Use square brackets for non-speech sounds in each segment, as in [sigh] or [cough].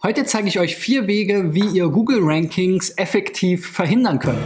Heute zeige ich euch vier Wege, wie ihr Google Rankings effektiv verhindern könnt.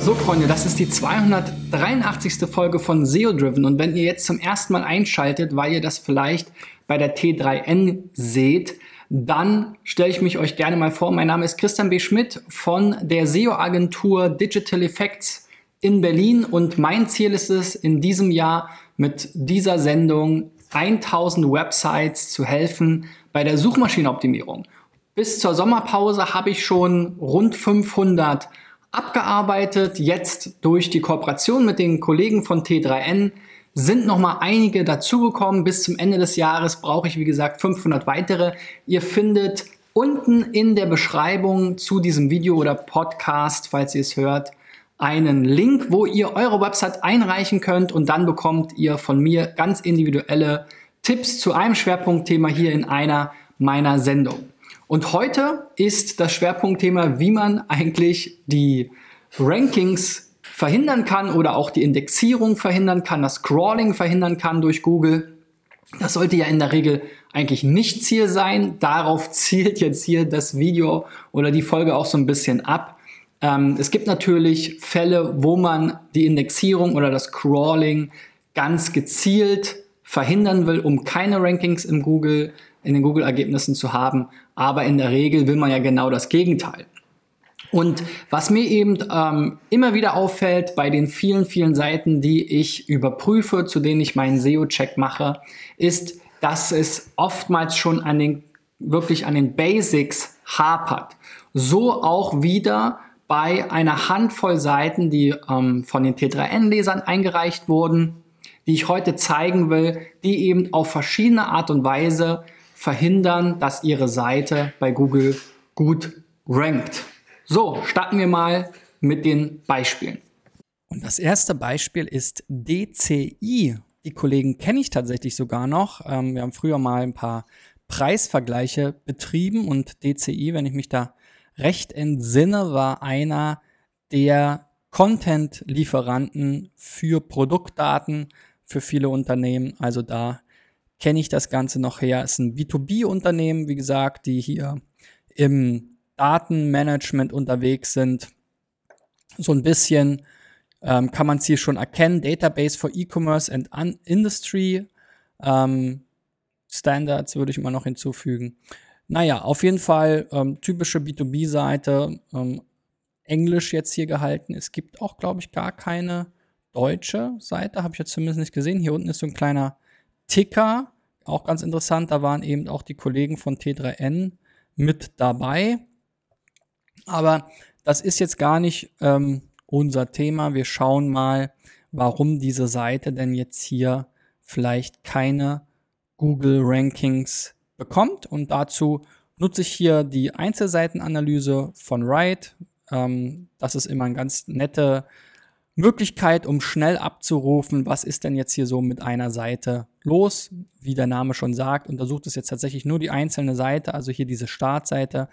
So Freunde, das ist die 283. Folge von SEO Driven und wenn ihr jetzt zum ersten Mal einschaltet, weil ihr das vielleicht bei der T3N seht, dann stelle ich mich euch gerne mal vor. Mein Name ist Christian B. Schmidt von der SEO-Agentur Digital Effects in Berlin und mein Ziel ist es, in diesem Jahr mit dieser Sendung 1000 Websites zu helfen bei der Suchmaschinenoptimierung. Bis zur Sommerpause habe ich schon rund 500 abgearbeitet. Jetzt durch die Kooperation mit den Kollegen von T3N sind noch mal einige dazugekommen. Bis zum Ende des Jahres brauche ich, wie gesagt, 500 weitere. Ihr findet unten in der Beschreibung zu diesem Video oder Podcast, falls ihr es hört, einen Link, wo ihr eure Website einreichen könnt und dann bekommt ihr von mir ganz individuelle Tipps zu einem Schwerpunktthema hier in einer meiner Sendungen. Und heute ist das Schwerpunktthema, wie man eigentlich die Rankings verhindern kann oder auch die Indexierung verhindern kann, das Crawling verhindern kann durch Google. Das sollte ja in der Regel eigentlich nicht Ziel sein. Darauf [laughs] zielt jetzt hier das Video oder die Folge auch so ein bisschen ab. Ähm, es gibt natürlich Fälle, wo man die Indexierung oder das Crawling ganz gezielt verhindern will, um keine Rankings im Google, in den Google-Ergebnissen zu haben. Aber in der Regel will man ja genau das Gegenteil. Und was mir eben ähm, immer wieder auffällt bei den vielen, vielen Seiten, die ich überprüfe, zu denen ich meinen SEO-Check mache, ist, dass es oftmals schon an den, wirklich an den Basics hapert. So auch wieder bei einer Handvoll Seiten, die ähm, von den T3N-Lesern eingereicht wurden, die ich heute zeigen will, die eben auf verschiedene Art und Weise verhindern, dass ihre Seite bei Google gut rankt. So, starten wir mal mit den Beispielen. Und das erste Beispiel ist DCI. Die Kollegen kenne ich tatsächlich sogar noch. Ähm, wir haben früher mal ein paar Preisvergleiche betrieben und DCI, wenn ich mich da recht entsinne, war einer der Content-Lieferanten für Produktdaten für viele Unternehmen. Also da kenne ich das Ganze noch her. Es ist ein B2B-Unternehmen, wie gesagt, die hier im Datenmanagement unterwegs sind. So ein bisschen ähm, kann man es hier schon erkennen. Database for E-Commerce and Industry ähm, Standards würde ich mal noch hinzufügen. Naja, auf jeden Fall ähm, typische B2B-Seite, ähm, Englisch jetzt hier gehalten. Es gibt auch, glaube ich, gar keine deutsche Seite, habe ich jetzt zumindest nicht gesehen. Hier unten ist so ein kleiner Ticker, auch ganz interessant. Da waren eben auch die Kollegen von T3N mit dabei. Aber das ist jetzt gar nicht ähm, unser Thema. Wir schauen mal, warum diese Seite denn jetzt hier vielleicht keine Google Rankings bekommt. Und dazu nutze ich hier die Einzelseitenanalyse von Wright. Ähm, das ist immer eine ganz nette Möglichkeit, um schnell abzurufen, was ist denn jetzt hier so mit einer Seite los. Wie der Name schon sagt, untersucht es jetzt tatsächlich nur die einzelne Seite, also hier diese Startseite,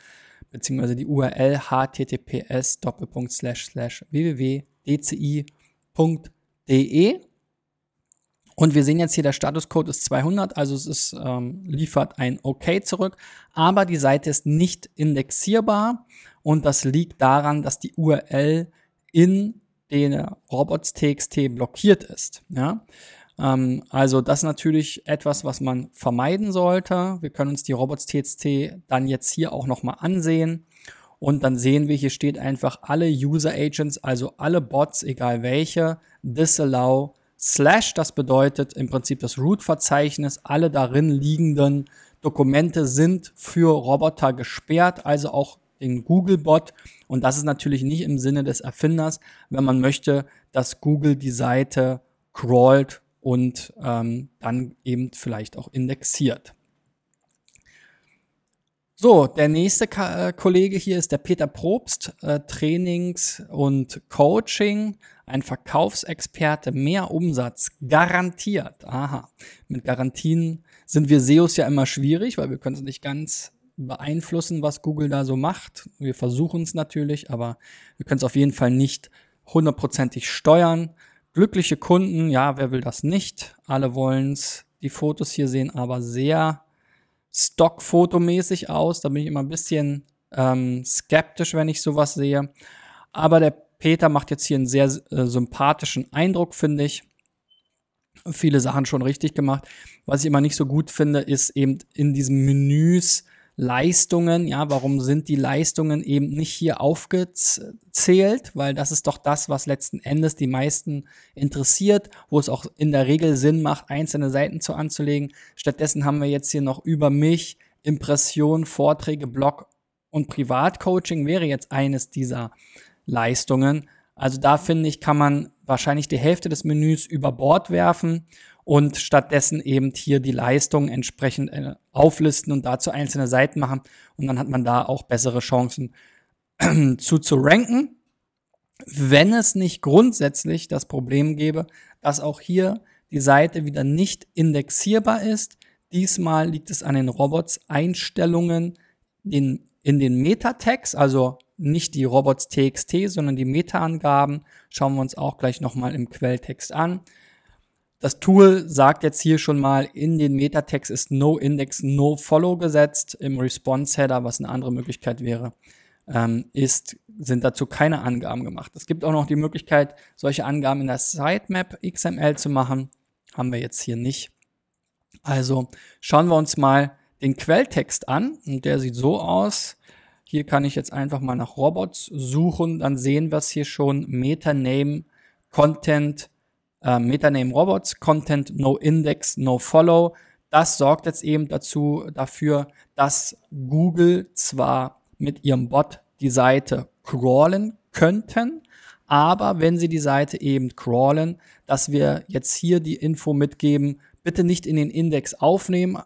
beziehungsweise die URL https www.dci.de. Und wir sehen jetzt hier, der Statuscode ist 200, also es ist, ähm, liefert ein OK zurück, aber die Seite ist nicht indexierbar und das liegt daran, dass die URL in den robots.txt blockiert ist. Ja? Ähm, also das ist natürlich etwas, was man vermeiden sollte. Wir können uns die robots.txt dann jetzt hier auch nochmal ansehen. Und dann sehen wir, hier steht einfach alle User Agents, also alle Bots, egal welche, disallow Slash, das bedeutet im Prinzip das Root-Verzeichnis, alle darin liegenden Dokumente sind für Roboter gesperrt, also auch den Google-Bot. Und das ist natürlich nicht im Sinne des Erfinders, wenn man möchte, dass Google die Seite crawlt und ähm, dann eben vielleicht auch indexiert. So, der nächste Ka äh, Kollege hier ist der Peter Probst, äh, Trainings und Coaching, ein Verkaufsexperte, mehr Umsatz, garantiert. Aha, mit Garantien sind wir SEOs ja immer schwierig, weil wir können es nicht ganz beeinflussen, was Google da so macht. Wir versuchen es natürlich, aber wir können es auf jeden Fall nicht hundertprozentig steuern. Glückliche Kunden, ja, wer will das nicht? Alle wollen's. Die Fotos hier sehen aber sehr stockfotomäßig aus. Da bin ich immer ein bisschen ähm, skeptisch, wenn ich sowas sehe. Aber der Peter macht jetzt hier einen sehr äh, sympathischen Eindruck, finde ich. Viele Sachen schon richtig gemacht. Was ich immer nicht so gut finde, ist eben in diesen Menüs Leistungen. Ja, warum sind die Leistungen eben nicht hier aufgezählt? Weil das ist doch das, was letzten Endes die meisten interessiert, wo es auch in der Regel Sinn macht, einzelne Seiten zu anzulegen. Stattdessen haben wir jetzt hier noch über mich, Impression, Vorträge, Blog und Privatcoaching wäre jetzt eines dieser Leistungen. Also da finde ich, kann man wahrscheinlich die Hälfte des Menüs über Bord werfen und stattdessen eben hier die Leistung entsprechend äh, auflisten und dazu einzelne Seiten machen. Und dann hat man da auch bessere Chancen [clears throat] zu, zu ranken. Wenn es nicht grundsätzlich das Problem gäbe, dass auch hier die Seite wieder nicht indexierbar ist. Diesmal liegt es an den Robots Einstellungen in, in den Meta-Tags, also nicht die Robots TXT, sondern die Meta-Angaben. Schauen wir uns auch gleich nochmal im Quelltext an. Das Tool sagt jetzt hier schon mal, in den Metatext ist No Index, No Follow gesetzt. Im Response Header, was eine andere Möglichkeit wäre, ähm, ist, sind dazu keine Angaben gemacht. Es gibt auch noch die Möglichkeit, solche Angaben in der Sitemap XML zu machen. Haben wir jetzt hier nicht. Also schauen wir uns mal den Quelltext an. Und der sieht so aus. Hier kann ich jetzt einfach mal nach Robots suchen. Dann sehen wir es hier schon. Metaname, Content, äh, Metaname Robots, Content No Index, No Follow. Das sorgt jetzt eben dazu, dafür, dass Google zwar mit ihrem Bot die Seite crawlen könnten, aber wenn sie die Seite eben crawlen, dass wir jetzt hier die Info mitgeben, bitte nicht in den Index aufnehmen.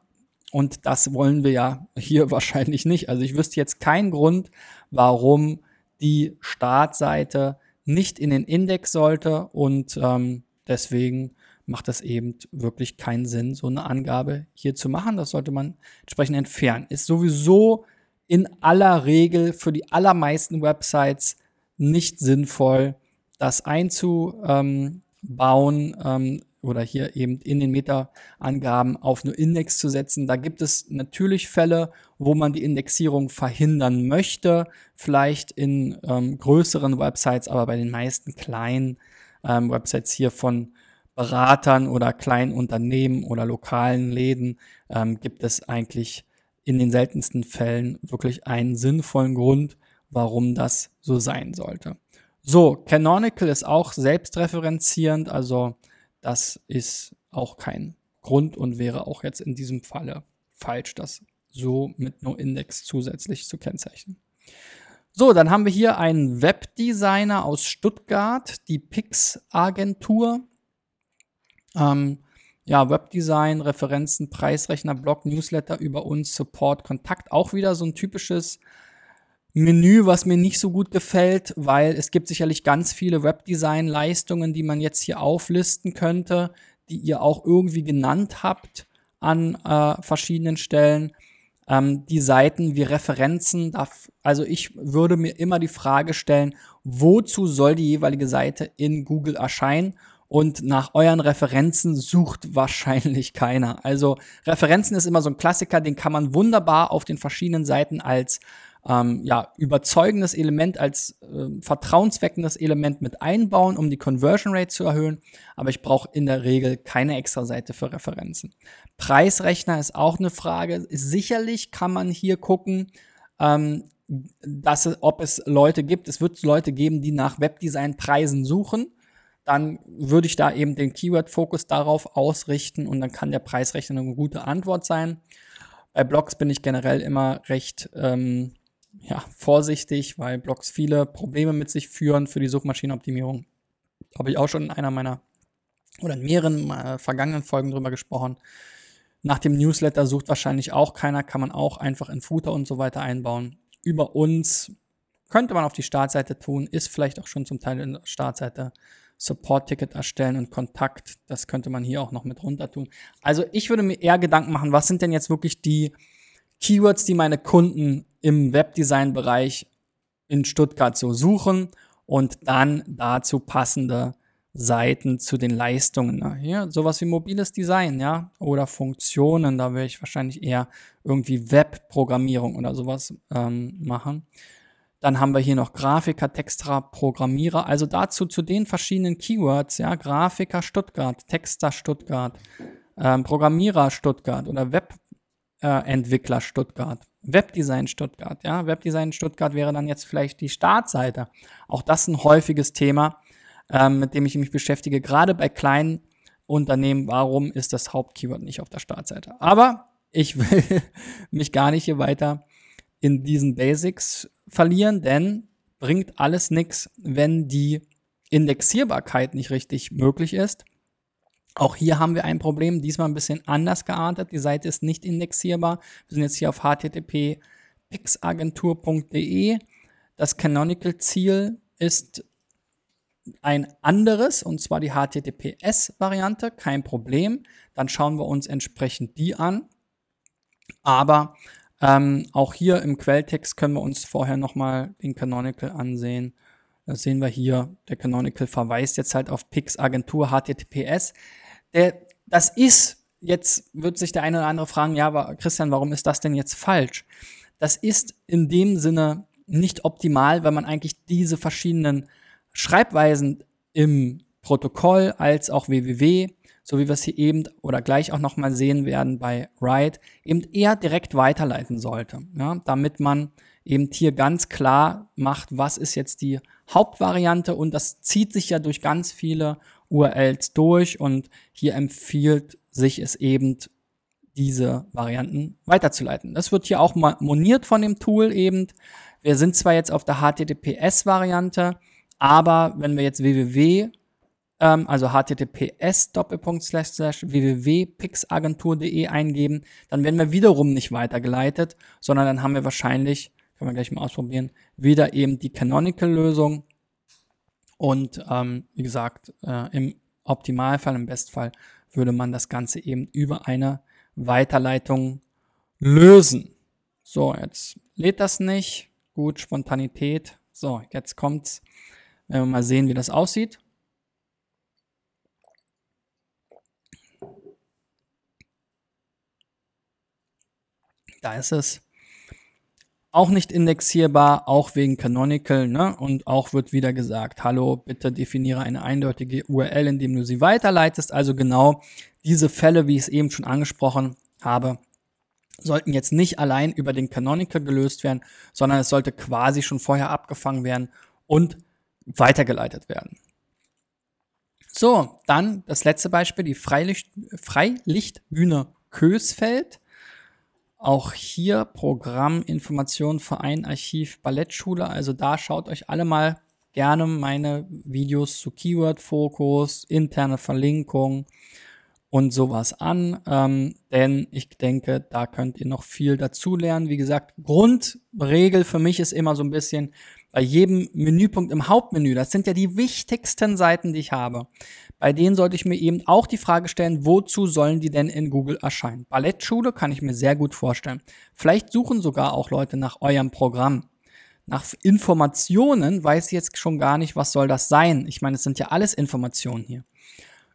Und das wollen wir ja hier [laughs] wahrscheinlich nicht. Also ich wüsste jetzt keinen Grund, warum die Startseite nicht in den Index sollte. Und ähm, Deswegen macht es eben wirklich keinen Sinn, so eine Angabe hier zu machen. Das sollte man entsprechend entfernen. Ist sowieso in aller Regel für die allermeisten Websites nicht sinnvoll, das einzubauen ähm, oder hier eben in den Meta-Angaben auf eine Index zu setzen. Da gibt es natürlich Fälle, wo man die Indexierung verhindern möchte, vielleicht in ähm, größeren Websites, aber bei den meisten kleinen ähm, Websites hier von Beratern oder kleinen Unternehmen oder lokalen Läden ähm, gibt es eigentlich in den seltensten Fällen wirklich einen sinnvollen Grund, warum das so sein sollte. So, Canonical ist auch selbstreferenzierend, also das ist auch kein Grund und wäre auch jetzt in diesem Falle falsch, das so mit NoIndex zusätzlich zu kennzeichnen. So, dann haben wir hier einen Webdesigner aus Stuttgart, die Pix-Agentur. Ähm, ja, Webdesign, Referenzen, Preisrechner, Blog, Newsletter über uns, Support, Kontakt. Auch wieder so ein typisches Menü, was mir nicht so gut gefällt, weil es gibt sicherlich ganz viele Webdesign-Leistungen, die man jetzt hier auflisten könnte, die ihr auch irgendwie genannt habt an äh, verschiedenen Stellen ähm, die Seiten wie Referenzen, darf, also ich würde mir immer die Frage stellen, wozu soll die jeweilige Seite in Google erscheinen? Und nach euren Referenzen sucht wahrscheinlich keiner. Also Referenzen ist immer so ein Klassiker, den kann man wunderbar auf den verschiedenen Seiten als ähm, ja, überzeugendes Element, als äh, vertrauensweckendes Element mit einbauen, um die Conversion Rate zu erhöhen. Aber ich brauche in der Regel keine extra Seite für Referenzen. Preisrechner ist auch eine Frage. Sicherlich kann man hier gucken, ähm, dass, ob es Leute gibt. Es wird Leute geben, die nach Webdesign-Preisen suchen. Dann würde ich da eben den Keyword-Fokus darauf ausrichten und dann kann der Preisrechner eine gute Antwort sein. Bei Blogs bin ich generell immer recht ähm, ja, vorsichtig, weil Blogs viele Probleme mit sich führen für die Suchmaschinenoptimierung. Habe ich auch schon in einer meiner oder in mehreren äh, vergangenen Folgen drüber gesprochen. Nach dem Newsletter sucht wahrscheinlich auch keiner, kann man auch einfach in Footer und so weiter einbauen. Über uns könnte man auf die Startseite tun, ist vielleicht auch schon zum Teil in der Startseite. Support-Ticket erstellen und Kontakt, das könnte man hier auch noch mit runter tun. Also ich würde mir eher Gedanken machen, was sind denn jetzt wirklich die Keywords, die meine Kunden im Webdesign-Bereich in Stuttgart so suchen und dann dazu passende Seiten zu den Leistungen. Ne? Hier sowas wie mobiles Design, ja, oder Funktionen. Da würde ich wahrscheinlich eher irgendwie Webprogrammierung oder sowas ähm, machen. Dann haben wir hier noch Grafiker, Texter, Programmierer. Also dazu zu den verschiedenen Keywords, ja, Grafiker Stuttgart, Texter Stuttgart, ähm, Programmierer Stuttgart oder Webentwickler äh, Stuttgart, Webdesign Stuttgart, ja. Webdesign Stuttgart wäre dann jetzt vielleicht die Startseite. Auch das ein häufiges Thema, ähm, mit dem ich mich beschäftige, gerade bei kleinen Unternehmen. Warum ist das Hauptkeyword nicht auf der Startseite? Aber ich will [laughs] mich gar nicht hier weiter in diesen Basics verlieren, denn bringt alles nichts, wenn die Indexierbarkeit nicht richtig möglich ist. Auch hier haben wir ein Problem, diesmal ein bisschen anders geartet. Die Seite ist nicht indexierbar. Wir sind jetzt hier auf http pixagentur.de. Das Canonical-Ziel ist ein anderes, und zwar die HTTPS-Variante, kein Problem. Dann schauen wir uns entsprechend die an. Aber ähm, auch hier im Quelltext können wir uns vorher nochmal den Canonical ansehen. Das sehen wir hier. Der Canonical verweist jetzt halt auf Pix Agentur HTTPS. Der, das ist, jetzt wird sich der eine oder andere fragen, ja, aber Christian, warum ist das denn jetzt falsch? Das ist in dem Sinne nicht optimal, weil man eigentlich diese verschiedenen Schreibweisen im Protokoll als auch www so wie wir es hier eben oder gleich auch nochmal sehen werden bei Write, eben eher direkt weiterleiten sollte, ja, damit man eben hier ganz klar macht, was ist jetzt die Hauptvariante und das zieht sich ja durch ganz viele URLs durch und hier empfiehlt sich es eben, diese Varianten weiterzuleiten. Das wird hier auch moniert von dem Tool eben. Wir sind zwar jetzt auf der HTTPS-Variante, aber wenn wir jetzt www ähm, also https www.pixagentur.de eingeben, dann werden wir wiederum nicht weitergeleitet, sondern dann haben wir wahrscheinlich, können wir gleich mal ausprobieren, wieder eben die Canonical-Lösung und ähm, wie gesagt, äh, im Optimalfall, im Bestfall würde man das Ganze eben über eine Weiterleitung lösen. So, jetzt lädt das nicht. Gut, Spontanität. So, jetzt kommt's. Wenn wir mal sehen, wie das aussieht. Da ist es auch nicht indexierbar, auch wegen Canonical, ne? Und auch wird wieder gesagt, hallo, bitte definiere eine eindeutige URL, indem du sie weiterleitest. Also genau diese Fälle, wie ich es eben schon angesprochen habe, sollten jetzt nicht allein über den Canonical gelöst werden, sondern es sollte quasi schon vorher abgefangen werden und weitergeleitet werden. So, dann das letzte Beispiel, die Freilicht, Freilichtbühne Kösfeld. Auch hier Programm, Information, Verein, Archiv, Ballettschule. Also da schaut euch alle mal gerne meine Videos zu Keyword-Fokus, interne Verlinkung und sowas an. Ähm, denn ich denke, da könnt ihr noch viel dazu lernen. Wie gesagt, Grundregel für mich ist immer so ein bisschen bei jedem Menüpunkt im Hauptmenü. Das sind ja die wichtigsten Seiten, die ich habe bei denen sollte ich mir eben auch die Frage stellen, wozu sollen die denn in Google erscheinen? Ballettschule kann ich mir sehr gut vorstellen. Vielleicht suchen sogar auch Leute nach eurem Programm. Nach Informationen weiß ich jetzt schon gar nicht, was soll das sein. Ich meine, es sind ja alles Informationen hier.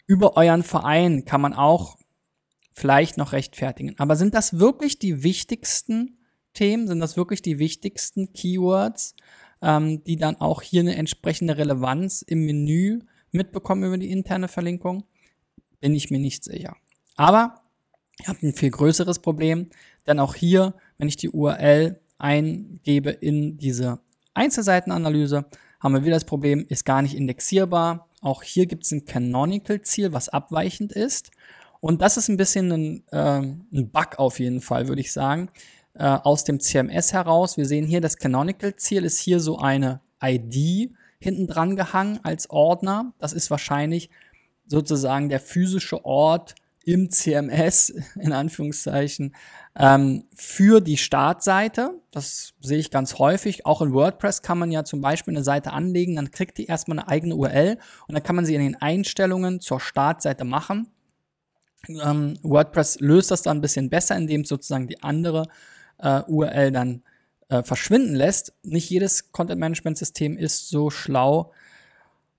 Über euren Verein kann man auch vielleicht noch rechtfertigen. Aber sind das wirklich die wichtigsten Themen? Sind das wirklich die wichtigsten Keywords, ähm, die dann auch hier eine entsprechende Relevanz im Menü mitbekommen über die interne Verlinkung? Bin ich mir nicht sicher. Aber ihr habt ein viel größeres Problem, denn auch hier, wenn ich die URL eingebe in diese Einzelseitenanalyse, haben wir wieder das Problem, ist gar nicht indexierbar. Auch hier gibt es ein Canonical-Ziel, was abweichend ist. Und das ist ein bisschen ein, äh, ein Bug auf jeden Fall, würde ich sagen, äh, aus dem CMS heraus. Wir sehen hier, das Canonical-Ziel ist hier so eine ID, hinten dran gehangen als Ordner. Das ist wahrscheinlich sozusagen der physische Ort im CMS, [laughs] in Anführungszeichen, ähm, für die Startseite. Das sehe ich ganz häufig. Auch in WordPress kann man ja zum Beispiel eine Seite anlegen, dann kriegt die erstmal eine eigene URL und dann kann man sie in den Einstellungen zur Startseite machen. Ähm, WordPress löst das dann ein bisschen besser, indem sozusagen die andere äh, URL dann äh, verschwinden lässt. Nicht jedes Content-Management-System ist so schlau.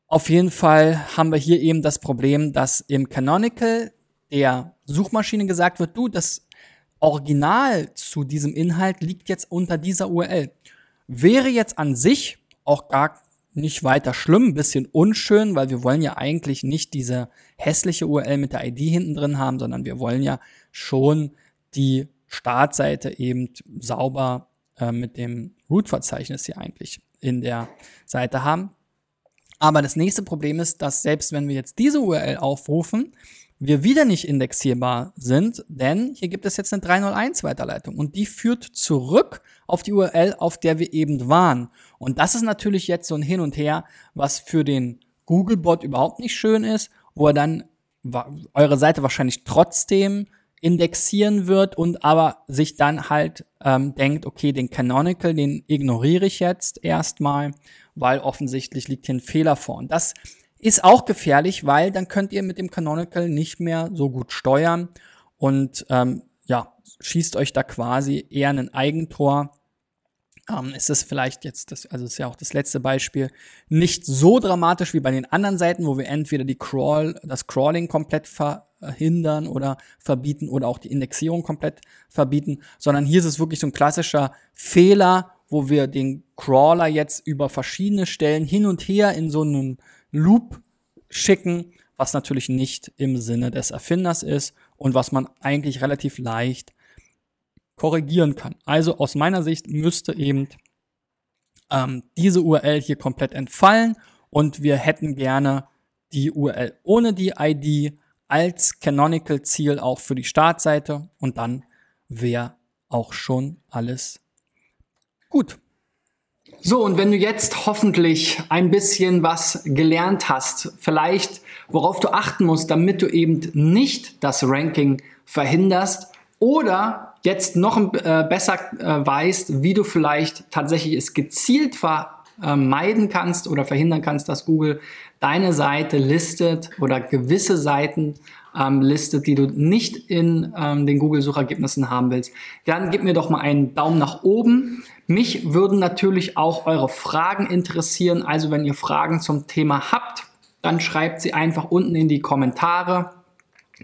Auf jeden Fall haben wir hier eben das Problem, dass im Canonical der Suchmaschine gesagt wird, du, das Original zu diesem Inhalt liegt jetzt unter dieser URL. Wäre jetzt an sich auch gar nicht weiter schlimm, ein bisschen unschön, weil wir wollen ja eigentlich nicht diese hässliche URL mit der ID hinten drin haben, sondern wir wollen ja schon die Startseite eben sauber äh, mit dem Root-Verzeichnis hier eigentlich in der Seite haben. Aber das nächste Problem ist, dass selbst wenn wir jetzt diese URL aufrufen, wir wieder nicht indexierbar sind, denn hier gibt es jetzt eine 301 Weiterleitung und die führt zurück auf die URL, auf der wir eben waren. Und das ist natürlich jetzt so ein Hin und Her, was für den Googlebot überhaupt nicht schön ist, wo er dann eure Seite wahrscheinlich trotzdem indexieren wird und aber sich dann halt ähm, denkt, okay, den Canonical, den ignoriere ich jetzt erstmal, weil offensichtlich liegt hier ein Fehler vor. Und das ist auch gefährlich, weil dann könnt ihr mit dem Canonical nicht mehr so gut steuern und ähm, ja, schießt euch da quasi eher ein Eigentor. Ähm, ist es vielleicht jetzt, das, also ist ja auch das letzte Beispiel, nicht so dramatisch wie bei den anderen Seiten, wo wir entweder die Crawl, das Crawling komplett verhindern oder verbieten oder auch die Indexierung komplett verbieten, sondern hier ist es wirklich so ein klassischer Fehler, wo wir den Crawler jetzt über verschiedene Stellen hin und her in so einem Loop schicken, was natürlich nicht im Sinne des Erfinders ist und was man eigentlich relativ leicht korrigieren kann. Also aus meiner Sicht müsste eben ähm, diese URL hier komplett entfallen und wir hätten gerne die URL ohne die ID als Canonical Ziel auch für die Startseite und dann wäre auch schon alles gut. So, und wenn du jetzt hoffentlich ein bisschen was gelernt hast, vielleicht worauf du achten musst, damit du eben nicht das Ranking verhinderst oder jetzt noch äh, besser äh, weißt, wie du vielleicht tatsächlich es gezielt vermeiden kannst oder verhindern kannst, dass Google deine Seite listet oder gewisse Seiten ähm, listet, die du nicht in ähm, den Google-Suchergebnissen haben willst, dann gib mir doch mal einen Daumen nach oben. Mich würden natürlich auch eure Fragen interessieren. Also wenn ihr Fragen zum Thema habt, dann schreibt sie einfach unten in die Kommentare.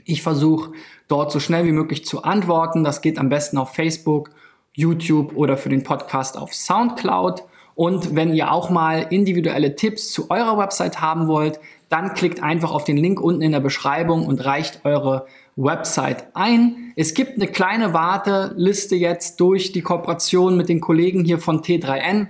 Ich versuche dort so schnell wie möglich zu antworten. Das geht am besten auf Facebook, YouTube oder für den Podcast auf SoundCloud. Und wenn ihr auch mal individuelle Tipps zu eurer Website haben wollt, dann klickt einfach auf den Link unten in der Beschreibung und reicht eure Website ein. Es gibt eine kleine Warteliste jetzt durch die Kooperation mit den Kollegen hier von T3N,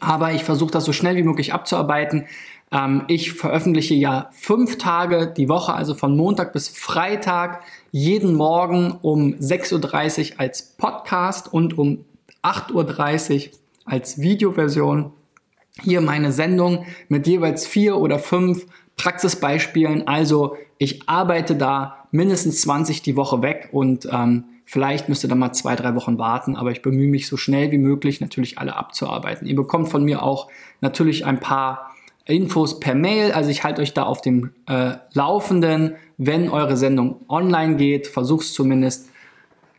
aber ich versuche das so schnell wie möglich abzuarbeiten. Ähm, ich veröffentliche ja fünf Tage die Woche, also von Montag bis Freitag, jeden Morgen um 6.30 Uhr als Podcast und um 8.30 Uhr als Videoversion hier meine Sendung mit jeweils vier oder fünf Praxisbeispielen. Also ich arbeite da mindestens 20 die Woche weg und ähm, vielleicht müsst ihr dann mal zwei, drei Wochen warten, aber ich bemühe mich so schnell wie möglich natürlich alle abzuarbeiten. Ihr bekommt von mir auch natürlich ein paar Infos per Mail, also ich halte euch da auf dem äh, Laufenden, wenn eure Sendung online geht, versuch's zumindest.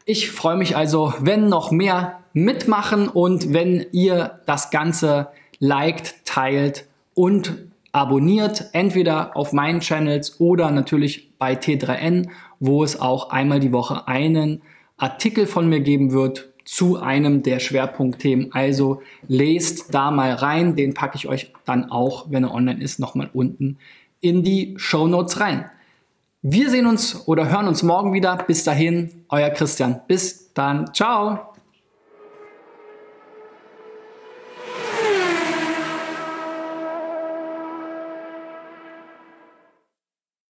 Ich freue mich also, wenn noch mehr mitmachen und wenn ihr das Ganze liked, teilt und abonniert, entweder auf meinen Channels oder natürlich bei T3N, wo es auch einmal die Woche einen Artikel von mir geben wird zu einem der Schwerpunktthemen. Also lest da mal rein, den packe ich euch dann auch, wenn er online ist, nochmal unten in die Show Notes rein. Wir sehen uns oder hören uns morgen wieder. Bis dahin, euer Christian. Bis dann. Ciao.